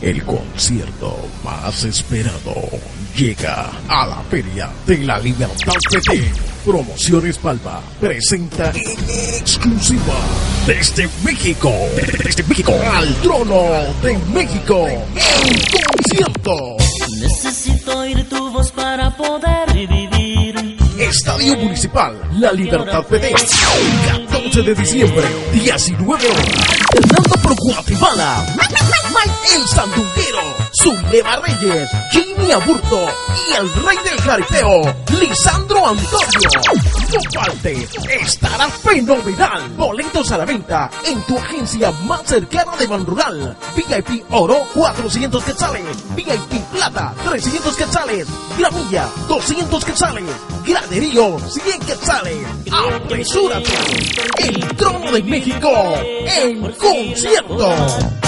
el concierto más esperado llega a la Feria de la Libertad PT. Promociones Palma presenta en exclusiva desde México, desde México al trono de México en concierto. Necesito oír tu voz para poder vivir. Estadio Municipal La Libertad PT. 14 de diciembre, 19 horas. Fernando Pro Guatemala. El Sandunguero. Zulema Reyes. Jimmy Aburto. Y el rey del jaripeo, Lisandro Antonio. No falte, estará fenomenal. Boletos a la venta en tu agencia más cercana de Rural. VIP Oro, 400 quetzales. VIP Plata, 300 quetzales. Gramilla, 200 quetzales. Graderío, 100 quetzales. ¡Apresúrate! El trono de México en concierto.